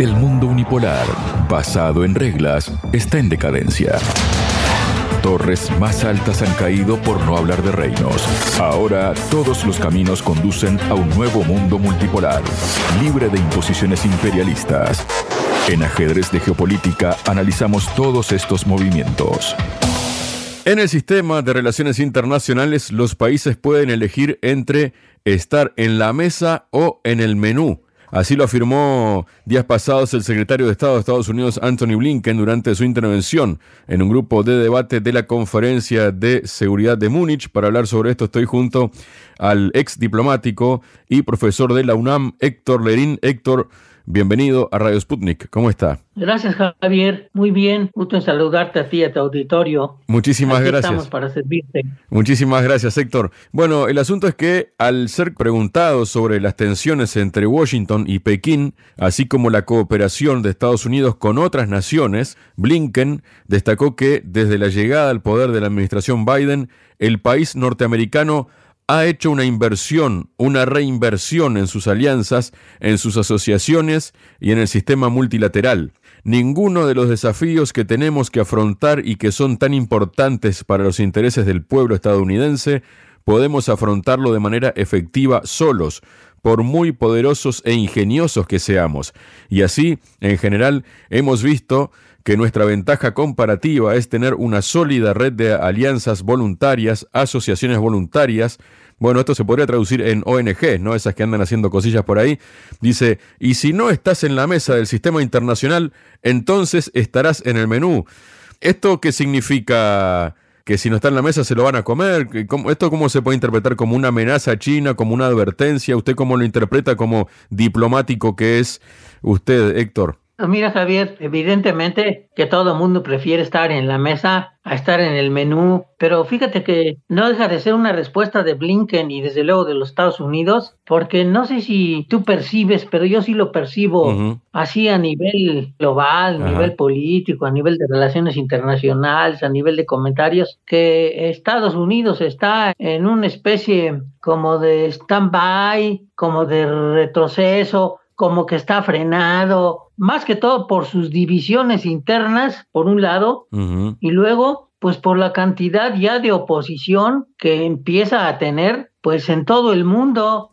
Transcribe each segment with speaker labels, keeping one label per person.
Speaker 1: El mundo unipolar, basado en reglas, está en decadencia. Torres más altas han caído por no hablar de reinos. Ahora todos los caminos conducen a un nuevo mundo multipolar, libre de imposiciones imperialistas. En ajedrez de geopolítica analizamos todos estos movimientos. En el sistema de relaciones internacionales, los países pueden elegir entre estar en la mesa o en el menú. Así lo afirmó días pasados el secretario de Estado de Estados Unidos, Anthony Blinken, durante su intervención en un grupo de debate de la Conferencia de Seguridad de Múnich. Para hablar sobre esto estoy junto al ex diplomático y profesor de la UNAM, Héctor Lerín. Héctor, Bienvenido a Radio Sputnik. ¿Cómo está?
Speaker 2: Gracias, Javier. Muy bien. Gusto en saludarte a ti y a tu auditorio.
Speaker 1: Muchísimas gracias.
Speaker 2: Estamos para servirte.
Speaker 1: Muchísimas gracias, Héctor. Bueno, el asunto es que al ser preguntado sobre las tensiones entre Washington y Pekín, así como la cooperación de Estados Unidos con otras naciones, Blinken destacó que desde la llegada al poder de la administración Biden, el país norteamericano ha hecho una inversión, una reinversión en sus alianzas, en sus asociaciones y en el sistema multilateral. Ninguno de los desafíos que tenemos que afrontar y que son tan importantes para los intereses del pueblo estadounidense podemos afrontarlo de manera efectiva solos, por muy poderosos e ingeniosos que seamos. Y así, en general, hemos visto que nuestra ventaja comparativa es tener una sólida red de alianzas voluntarias, asociaciones voluntarias, bueno, esto se podría traducir en ONG, ¿no? Esas que andan haciendo cosillas por ahí. Dice, y si no estás en la mesa del sistema internacional, entonces estarás en el menú. ¿Esto qué significa? que si no está en la mesa se lo van a comer. ¿Esto cómo se puede interpretar como una amenaza a china, como una advertencia? ¿Usted cómo lo interpreta como diplomático que es usted, Héctor?
Speaker 2: Mira, Javier, evidentemente que todo el mundo prefiere estar en la mesa a estar en el menú, pero fíjate que no deja de ser una respuesta de Blinken y desde luego de los Estados Unidos, porque no sé si tú percibes, pero yo sí lo percibo así a nivel global, a nivel político, a nivel de relaciones internacionales, a nivel de comentarios, que Estados Unidos está en una especie como de stand-by, como de retroceso, como que está frenado, más que todo por sus divisiones internas, por un lado, y luego, pues por la cantidad ya de oposición que empieza a tener, pues en todo el mundo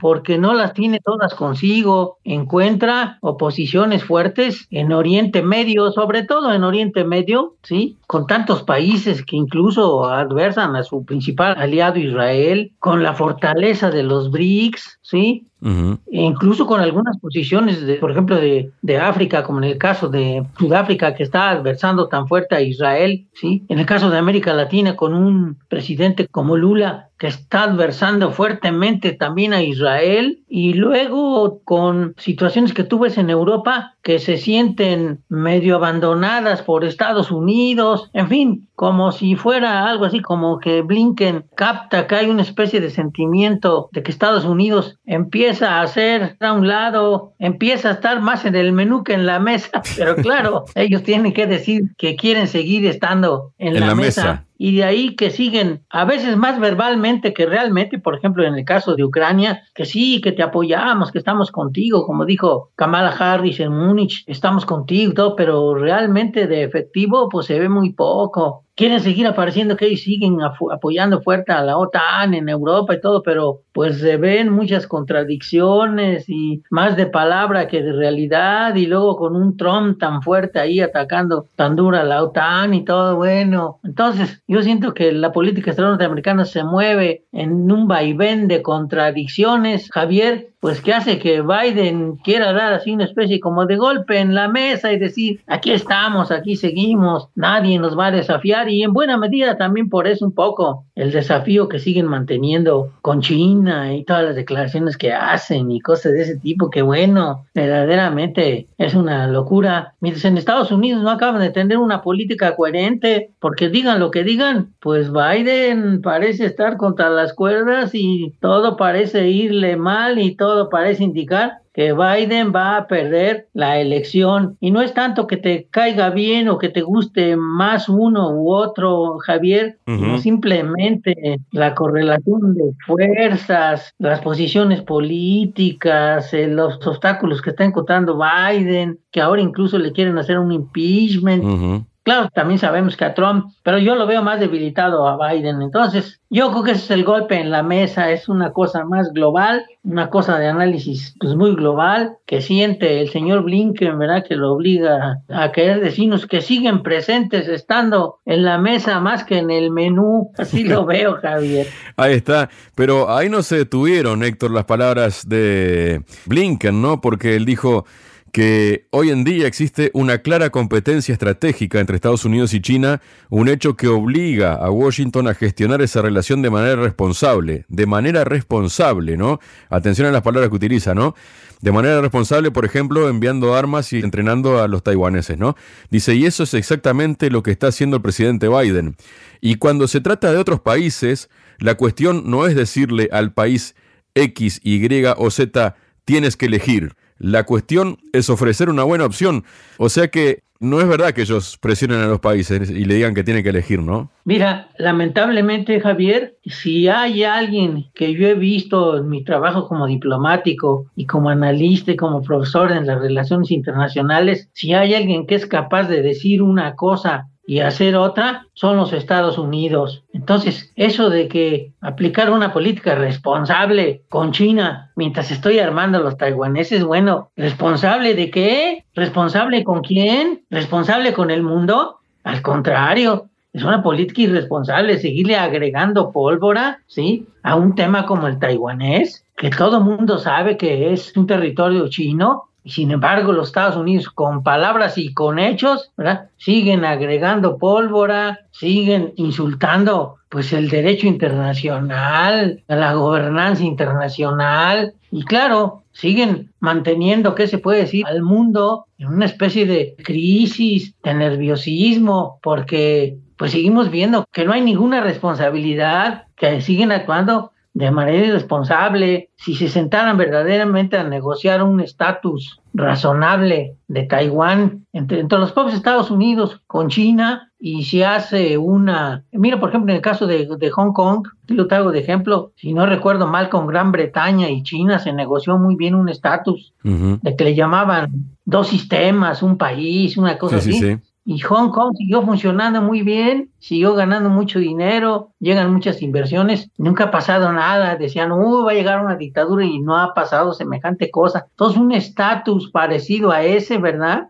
Speaker 2: porque no las tiene todas consigo, encuentra oposiciones fuertes en Oriente Medio, sobre todo en Oriente Medio, ¿sí? Con tantos países que incluso adversan a su principal aliado Israel, con la fortaleza de los BRICS, ¿sí? E incluso con algunas posiciones, de, por ejemplo, de, de, África, como en el caso de Sudáfrica, que está adversando tan fuerte a Israel, ¿sí? En el caso de América Latina, con un presidente como Lula, que está adversando fuertemente también a Israel, y luego con situaciones que tú ves en Europa que se sienten medio abandonadas por Estados Unidos, en fin, como si fuera algo así como que Blinken capta que hay una especie de sentimiento de que Estados Unidos empieza a hacer a un lado, empieza a estar más en el menú que en la mesa, pero claro, ellos tienen que decir que quieren seguir estando en, la, mesa. y de ahí que siguen a veces más verbalmente que realmente, por ejemplo, en el caso de Ucrania, que sí, que te apoyamos, que estamos contigo, como dijo Kamala Harris en Múnich, estamos contigo, pero realmente de efectivo pues se ve muy poco quieren seguir apareciendo que siguen apoyando fuerte a la OTAN en Europa y todo, pero pues se ven muchas contradicciones y más de palabra que de realidad y luego con un Trump tan fuerte ahí atacando tan dura la OTAN y todo, bueno, entonces yo siento que la política exterior norteamericana se mueve en un vaivén de contradicciones, Javier, pues que hace que Biden quiera dar así una especie como de golpe en la mesa y decir, aquí estamos, aquí seguimos, nadie nos va a desafiar y en buena medida también por eso un poco el desafío que siguen manteniendo con China y todas las declaraciones que hacen y cosas de ese tipo, que bueno, verdaderamente es una locura. Mientras en Estados Unidos no acaban de tener una política coherente, porque digan lo que digan, pues Biden parece estar contra las cuerdas y todo parece irle mal y todo parece indicar que Biden va a perder la elección. Y no es tanto que te caiga bien o que te guste más uno u otro, Javier, sino simplemente la correlación de fuerzas, las posiciones políticas, eh, los obstáculos que está encontrando Biden, que ahora incluso le quieren hacer un impeachment. Claro, también sabemos que a Trump, pero yo lo veo más debilitado a Biden. Entonces, yo creo que ese es el golpe en la mesa, es una cosa más global, una cosa de análisis pues, muy global que siente el señor Blinken, ¿verdad? Que lo obliga a querer decirnos que siguen presentes estando en la mesa más que en el menú. Así lo veo, Javier.
Speaker 1: Ahí está, pero ahí no se detuvieron, Héctor, las palabras de Blinken, ¿no? Porque él dijo que hoy en día existe una clara competencia estratégica entre Estados Unidos y China, un hecho que obliga a Washington a gestionar esa relación de manera responsable, de manera responsable, ¿no? Atención a las palabras que utiliza, ¿no? De manera responsable, por ejemplo, enviando armas y entrenando a los taiwaneses, ¿no? Dice, y eso es exactamente lo que está haciendo el presidente Biden. Y cuando se trata de otros países, la cuestión no es decirle al país X, Y o Z, tienes que elegir la cuestión es ofrecer una buena opción. O sea que no es verdad que ellos presionen a los países y le digan que tienen que elegir, ¿no?
Speaker 2: Mira, lamentablemente, Javier, si hay alguien que yo he visto en mi trabajo como diplomático y como analista y como profesor en las relaciones internacionales, si hay alguien que es capaz de decir una cosa y hacer otra son los Estados Unidos. Entonces, eso de que aplicar una política responsable con China mientras estoy armando a los taiwaneses, bueno, ¿responsable de qué? ¿Responsable con quién? ¿Responsable con el mundo? Al contrario, es una política irresponsable seguirle agregando pólvora, ¿sí? A un tema como el taiwanés, que todo mundo sabe que es un territorio chino sin embargo, los Estados Unidos, con palabras y con hechos, siguen agregando pólvora, siguen insultando pues el derecho internacional, la gobernanza internacional, y claro, siguen manteniendo, ¿qué se puede decir?, al mundo en una especie de crisis, de nerviosismo, porque pues seguimos viendo que no hay ninguna responsabilidad, que siguen actuando de manera irresponsable, si se sentaran verdaderamente a negociar un estatus razonable de Taiwán entre, los propios Estados Unidos con China y se hace una, mira por ejemplo en el caso de, Hong Kong, lo traigo de ejemplo, si no recuerdo mal con Gran Bretaña y China se negoció muy bien un estatus de que le llamaban dos sistemas, un país, una cosa así. Y Hong Kong siguió funcionando muy bien, siguió ganando mucho dinero, llegan muchas inversiones, nunca ha pasado nada, decían, uh, va a llegar una dictadura y no ha pasado semejante cosa. Entonces un estatus parecido a ese, ¿verdad?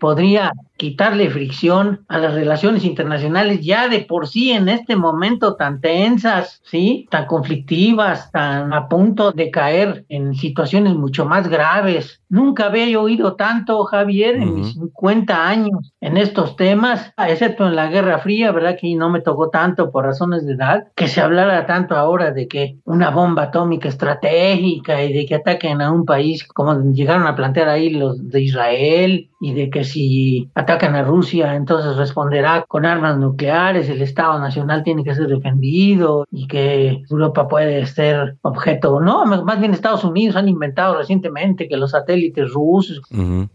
Speaker 2: Podría quitarle fricción a las relaciones internacionales ya de por sí en este momento tan tensas, ¿sí? Tan conflictivas, tan a punto de caer en situaciones mucho más graves. Nunca había oído tanto, Javier, en mis 50 años en estos temas, excepto en la Guerra Fría, ¿verdad? Que no me tocó tanto por razones de edad, que se hablara tanto ahora de que una bomba atómica estratégica y de que ataquen a un país como llegaron a plantear ahí los de Israel y de que si atacan a Rusia, entonces responderá con armas nucleares, el Estado Nacional tiene que ser defendido y que Europa puede ser objeto, no, más bien Estados Unidos han inventado recientemente que los satélites rusos,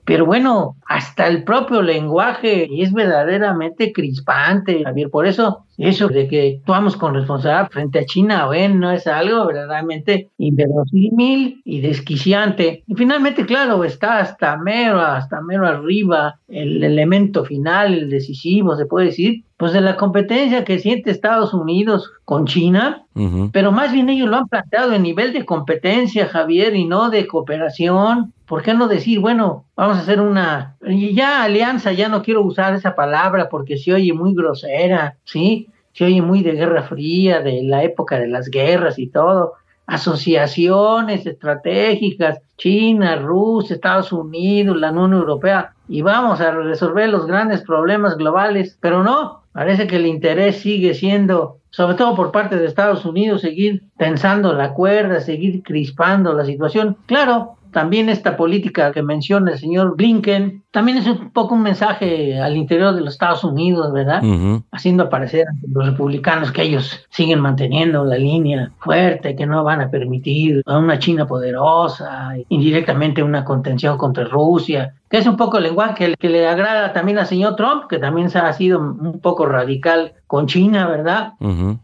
Speaker 2: pero bueno, hasta el propio lenguaje es verdaderamente crispante, Javier, por eso eso de que actuamos con responsabilidad frente a China, no es algo verdaderamente inverosímil y desquiciante. Y finalmente, claro, está hasta mero, hasta mero arriba el elemento final, el decisivo, se puede decir, pues de la competencia que siente Estados Unidos con China, pero más bien ellos lo han planteado en nivel de competencia, Javier, y no de cooperación. ¿Por qué no decir, bueno, vamos a hacer una, y ya alianza, ya no quiero usar esa palabra porque se oye muy grosera, ¿sí? Se oye muy de Guerra Fría, de la época de las guerras y todo. Asociaciones estratégicas, China, Rusia, Estados Unidos, la Unión Europea, y vamos a resolver los grandes problemas globales, pero no, parece que el interés sigue siendo, sobre todo por parte de Estados Unidos, seguir tensando la cuerda, seguir crispando la situación. Claro, también esta política que menciona el señor Blinken, también es un poco un mensaje al interior de los Estados Unidos, ¿verdad? Haciendo aparecer a los republicanos que ellos siguen manteniendo la línea fuerte, que no van a permitir a una China poderosa, indirectamente una contención contra Rusia, que es un poco el lenguaje que, le agrada también al señor Trump, que también se ha sido un poco radical con China, ¿verdad?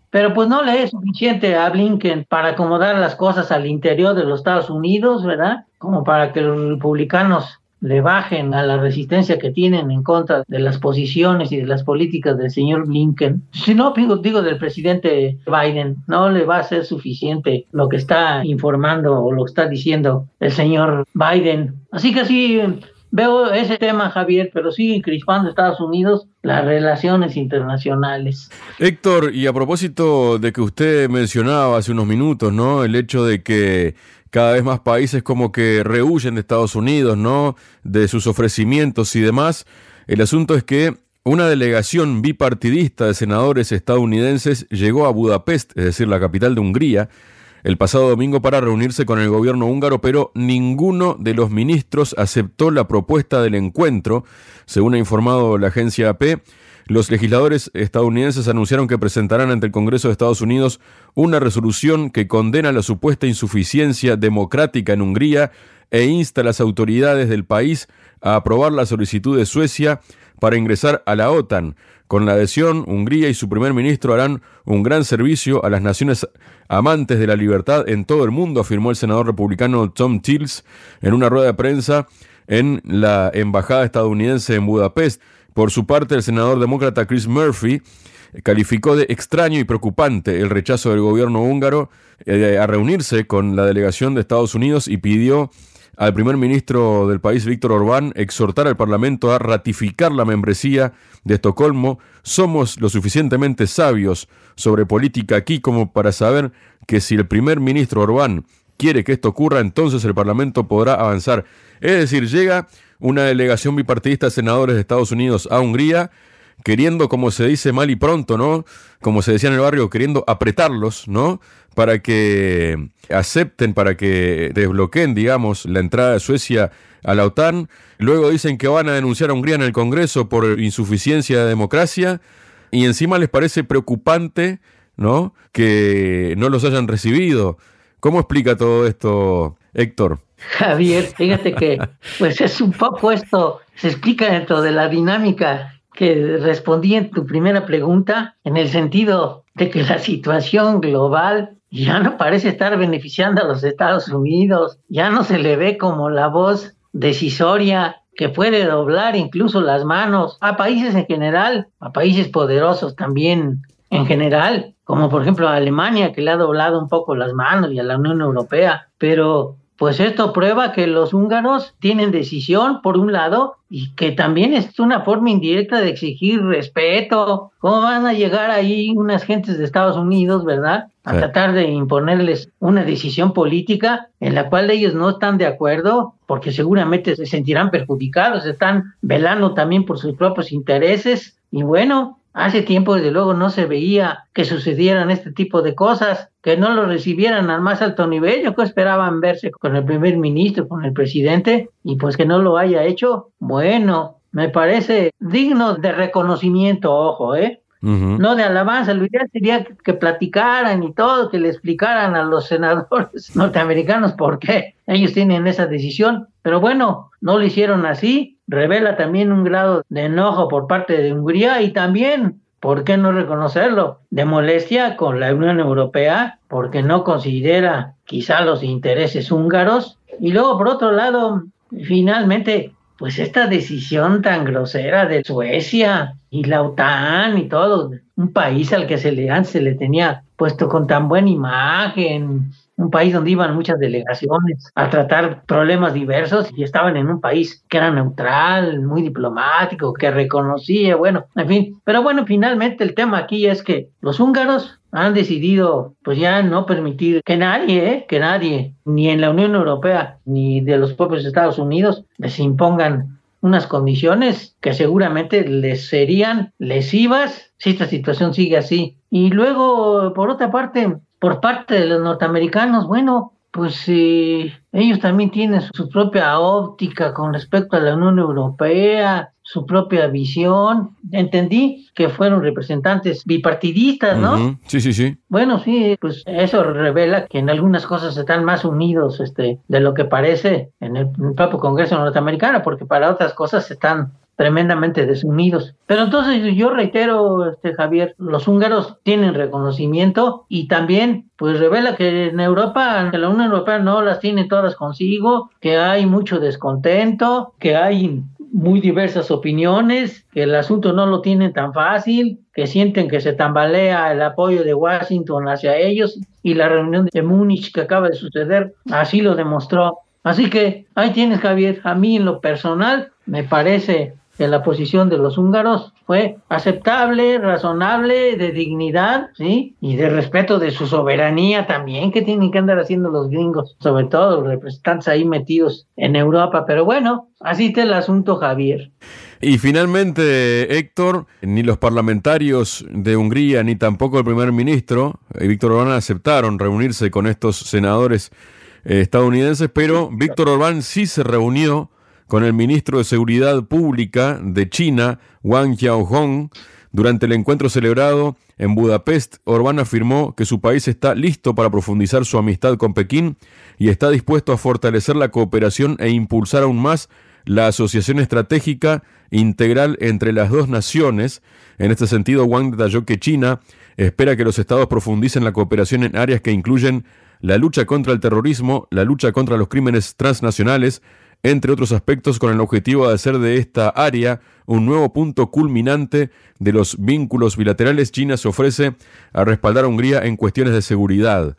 Speaker 2: Pero pues no le es suficiente a Blinken para acomodar las cosas al interior de los Estados Unidos, ¿verdad? Como para que los republicanos le bajen a la resistencia que tienen en contra de las posiciones y de las políticas del señor Blinken. Si no, digo, del presidente Biden, no le va a ser suficiente lo que está informando o lo que está diciendo el señor Biden. Así que sí, veo ese tema, Javier, pero sigue crispando Estados Unidos las relaciones internacionales.
Speaker 1: Héctor, y a propósito de que usted mencionaba hace unos minutos, ¿no? El hecho de que cada vez más países como que rehuyen de Estados Unidos, ¿no? De sus ofrecimientos y demás. El asunto es que una delegación bipartidista de senadores estadounidenses llegó a Budapest, es decir, la capital de Hungría, el pasado domingo para reunirse con el gobierno húngaro, pero ninguno de los ministros aceptó la propuesta del encuentro, según ha informado la agencia AP. Los legisladores estadounidenses anunciaron que presentarán ante el Congreso de Estados Unidos una resolución que condena la supuesta insuficiencia democrática en Hungría e insta a las autoridades del país a aprobar la solicitud de Suecia para ingresar a la OTAN. Con la adhesión, Hungría y su primer ministro harán un gran servicio a las naciones amantes de la libertad en todo el mundo, afirmó el senador republicano Tom Tills en una rueda de prensa en la embajada estadounidense en Budapest. Por su parte, el senador demócrata Chris Murphy calificó de extraño y preocupante el rechazo del gobierno húngaro eh, a reunirse con la delegación de Estados Unidos y pidió al primer ministro del país, Víctor Orbán, exhortar al Parlamento a ratificar la membresía de Estocolmo. Somos lo suficientemente sabios sobre política aquí como para saber que si el primer ministro Orbán quiere que esto ocurra, entonces el Parlamento podrá avanzar. Es decir, llega una delegación bipartidista de senadores de Estados Unidos a Hungría, queriendo, como se dice mal y pronto, ¿no? Como se decía en el barrio, queriendo apretarlos, ¿no? Para que acepten, para que desbloqueen, digamos, la entrada de Suecia a la OTAN. Luego dicen que van a denunciar a Hungría en el Congreso por insuficiencia de democracia. Y encima les parece preocupante, ¿no? Que no los hayan recibido. ¿Cómo explica todo esto, Héctor?
Speaker 2: Javier, fíjate que pues es un poco esto, se explica dentro de la dinámica que respondí en tu primera pregunta, en el sentido de que la situación global ya no parece estar beneficiando a los Estados Unidos, ya no se le ve como la voz decisoria que puede doblar incluso las manos a países en general, a países poderosos también en general, como por ejemplo a Alemania, que le ha doblado un poco las manos, y a la Unión Europea, pero pues esto prueba que los húngaros tienen decisión, por un lado, y que también es una forma indirecta de exigir respeto. ¿Cómo van a llegar ahí unas gentes de Estados Unidos, verdad? A tratar de imponerles una decisión política en la cual ellos no están de acuerdo, porque seguramente se sentirán perjudicados, están velando también por sus propios intereses. Y bueno, Hace tiempo, desde luego, no se veía que sucedieran este tipo de cosas, que no lo recibieran al más alto nivel. Yo que esperaban verse con el primer ministro, con el presidente, y pues que no lo haya hecho. Bueno, me parece digno de reconocimiento, ojo, ¿eh? No de alabanza, lo ideal sería que platicaran y todo, que le explicaran a los senadores norteamericanos por qué ellos tienen esa decisión. Pero bueno, no lo hicieron así revela también un grado de enojo por parte de Hungría y también, ¿por qué no reconocerlo?, de molestia con la Unión Europea porque no considera quizá los intereses húngaros. Y luego, por otro lado, finalmente, pues esta decisión tan grosera de Suecia y la OTAN y todo, un país al que se le, se le tenía puesto con tan buena imagen, un país donde iban muchas delegaciones a tratar problemas diversos y estaban en un país que era neutral, muy diplomático, que reconocía, bueno, en fin. Pero bueno, finalmente el tema aquí es que los húngaros han decidido pues ya no permitir que nadie, ¿eh? que nadie, ni en la Unión Europea, ni de los propios Estados Unidos, les impongan unas condiciones que seguramente les serían lesivas si esta situación sigue así. Y luego, por otra parte, por parte de los norteamericanos, bueno, pues eh, ellos también tienen su propia óptica con respecto a la Unión Europea, su propia visión. Entendí que fueron representantes bipartidistas, ¿no?
Speaker 1: Sí, sí, sí.
Speaker 2: Bueno, sí, pues eso revela que en algunas cosas están más unidos este, de lo que parece en el, en el propio Congreso norteamericano, porque para otras cosas están tremendamente desunidos. Pero entonces yo reitero, este Javier, los húngaros tienen reconocimiento y también pues revela que en Europa, que la Unión Europea no las tiene todas consigo, que hay mucho descontento, que hay muy diversas opiniones, que el asunto no lo tienen tan fácil, que sienten que se tambalea el apoyo de Washington hacia ellos y la reunión de Múnich que acaba de suceder así lo demostró. Así que ahí tienes Javier, a mí en lo personal me parece que la posición de los húngaros fue aceptable, razonable, de dignidad, ¿sí? Y de respeto de su soberanía también, que tienen que andar haciendo los gringos, sobre todo los representantes ahí metidos en Europa. Pero bueno, así está el asunto, Javier.
Speaker 1: Y finalmente, Héctor, ni los parlamentarios de Hungría ni tampoco el primer ministro, eh, Víctor Orbán, aceptaron reunirse con estos senadores eh, estadounidenses, pero Víctor Orbán sí se reunió con el ministro de Seguridad Pública de China, Wang Xiaohong. Durante el encuentro celebrado en Budapest, Orbán afirmó que su país está listo para profundizar su amistad con Pekín y está dispuesto a fortalecer la cooperación e impulsar aún más la asociación estratégica integral entre las dos naciones. En este sentido, Wang detalló que China espera que los estados profundicen la cooperación en áreas que incluyen la lucha contra el terrorismo, la lucha contra los crímenes transnacionales, entre otros aspectos con el objetivo de hacer de esta área un nuevo punto culminante de los vínculos bilaterales, China se ofrece a respaldar a Hungría en cuestiones de seguridad.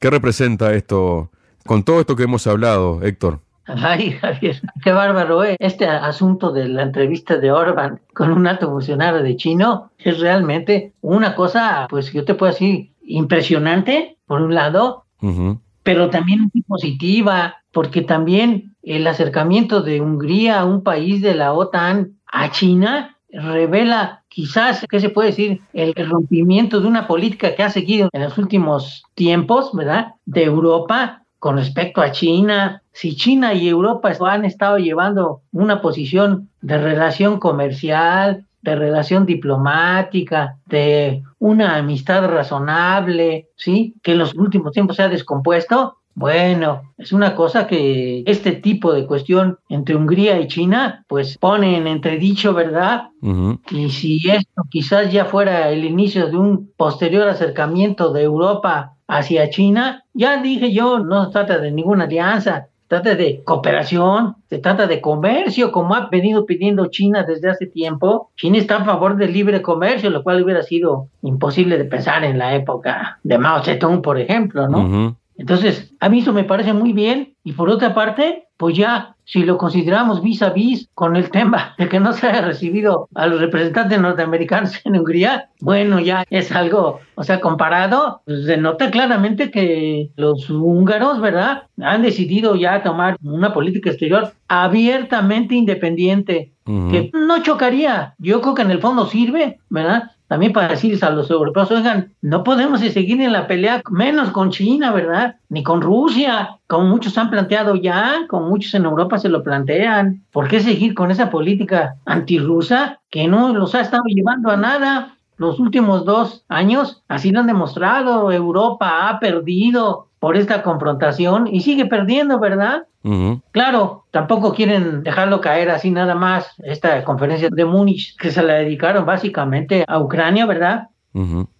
Speaker 1: ¿Qué representa esto con todo esto que hemos hablado, Héctor?
Speaker 2: Ay, Javier, qué bárbaro, ¿eh? Este asunto de la entrevista de Orban con un alto funcionario de chino es realmente una cosa, pues yo te puedo decir, impresionante, por un lado, pero también muy positiva, porque también el acercamiento de Hungría a un país de la OTAN a China revela quizás, ¿qué se puede decir? El rompimiento de una política que ha seguido en los últimos tiempos, ¿verdad? De Europa con respecto a China. Si China y Europa han estado llevando una posición de relación comercial, de relación diplomática, de una amistad razonable, ¿sí? Que en los últimos tiempos se ha descompuesto, bueno, es una cosa que este tipo de cuestión entre Hungría y China, pues pone en entredicho, ¿verdad? Y si esto quizás ya fuera el inicio de un posterior acercamiento de Europa hacia China, ya dije yo, no se trata de ninguna alianza, se trata de cooperación, se trata de comercio, como ha venido pidiendo China desde hace tiempo. China está a favor del libre comercio, lo cual hubiera sido imposible de pensar en la época de Mao Zedong, por ejemplo, ¿no? Entonces, a mí eso me parece muy bien. Y por otra parte, pues ya, si lo consideramos vis a vis con el tema de que no se haya recibido a los representantes norteamericanos en Hungría, bueno, ya es algo, o sea, comparado, pues se nota claramente que los húngaros, ¿verdad?, han decidido ya tomar una política exterior abiertamente independiente, que no chocaría. Yo creo que en el fondo sirve, ¿verdad? También para decirles a los europeos, oigan, no podemos seguir en la pelea, menos con China, ¿verdad? Ni con Rusia, como muchos han planteado ya, como muchos en Europa se lo plantean. ¿Por qué seguir con esa política antirrusa que no los ha estado llevando a nada? Los últimos dos años así lo han demostrado. Europa ha perdido por esta confrontación y sigue perdiendo, ¿verdad? Claro, tampoco quieren dejarlo caer así nada más. Esta conferencia de Múnich que se la dedicaron básicamente a Ucrania, ¿verdad?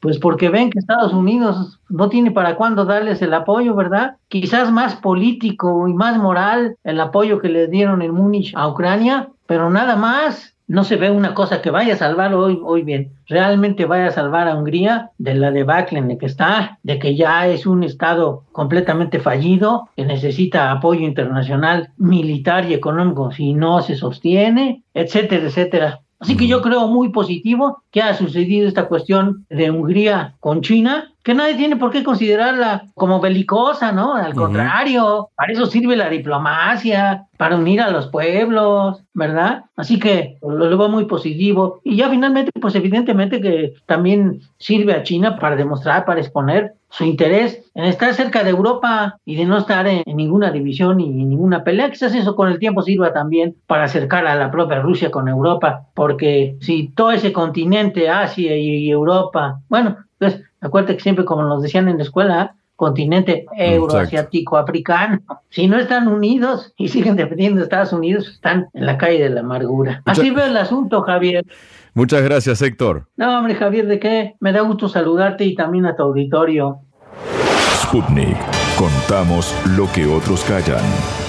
Speaker 2: Pues porque ven que Estados Unidos no tiene para cuándo darles el apoyo, ¿verdad? Quizás más político y más moral el apoyo que le dieron en Múnich a Ucrania, pero nada más no se ve una cosa que vaya a salvar hoy, hoy bien, realmente vaya a salvar a Hungría de la debacle en la que está, de que ya es un Estado completamente fallido, que necesita apoyo internacional, militar y económico si no se sostiene, etcétera, etcétera. Así que yo creo muy positivo que ha sucedido esta cuestión de Hungría con China, que nadie tiene por qué considerarla como belicosa, ¿no? Al contrario, para eso sirve la diplomacia, para unir a los pueblos, ¿verdad? Así que lo, veo muy positivo. Y ya finalmente, pues evidentemente que también sirve a China para demostrar, para exponer su interés en estar cerca de Europa y de no estar en, ninguna división y en ninguna pelea. Quizás eso con el tiempo sirva también para acercar a la propia Rusia con Europa, porque si todo ese continente, Asia y Europa, bueno, pues acuérdate que siempre como nos decían en la escuela, continente euroasiático africano. Si no están unidos y siguen defendiendo a Estados Unidos, están en la calle de la amargura. Así veo el asunto, Javier.
Speaker 1: Muchas gracias, Héctor.
Speaker 2: No, hombre, Javier, ¿de qué? Me da gusto saludarte y también a tu auditorio.
Speaker 3: Sputnik. Contamos lo que otros callan.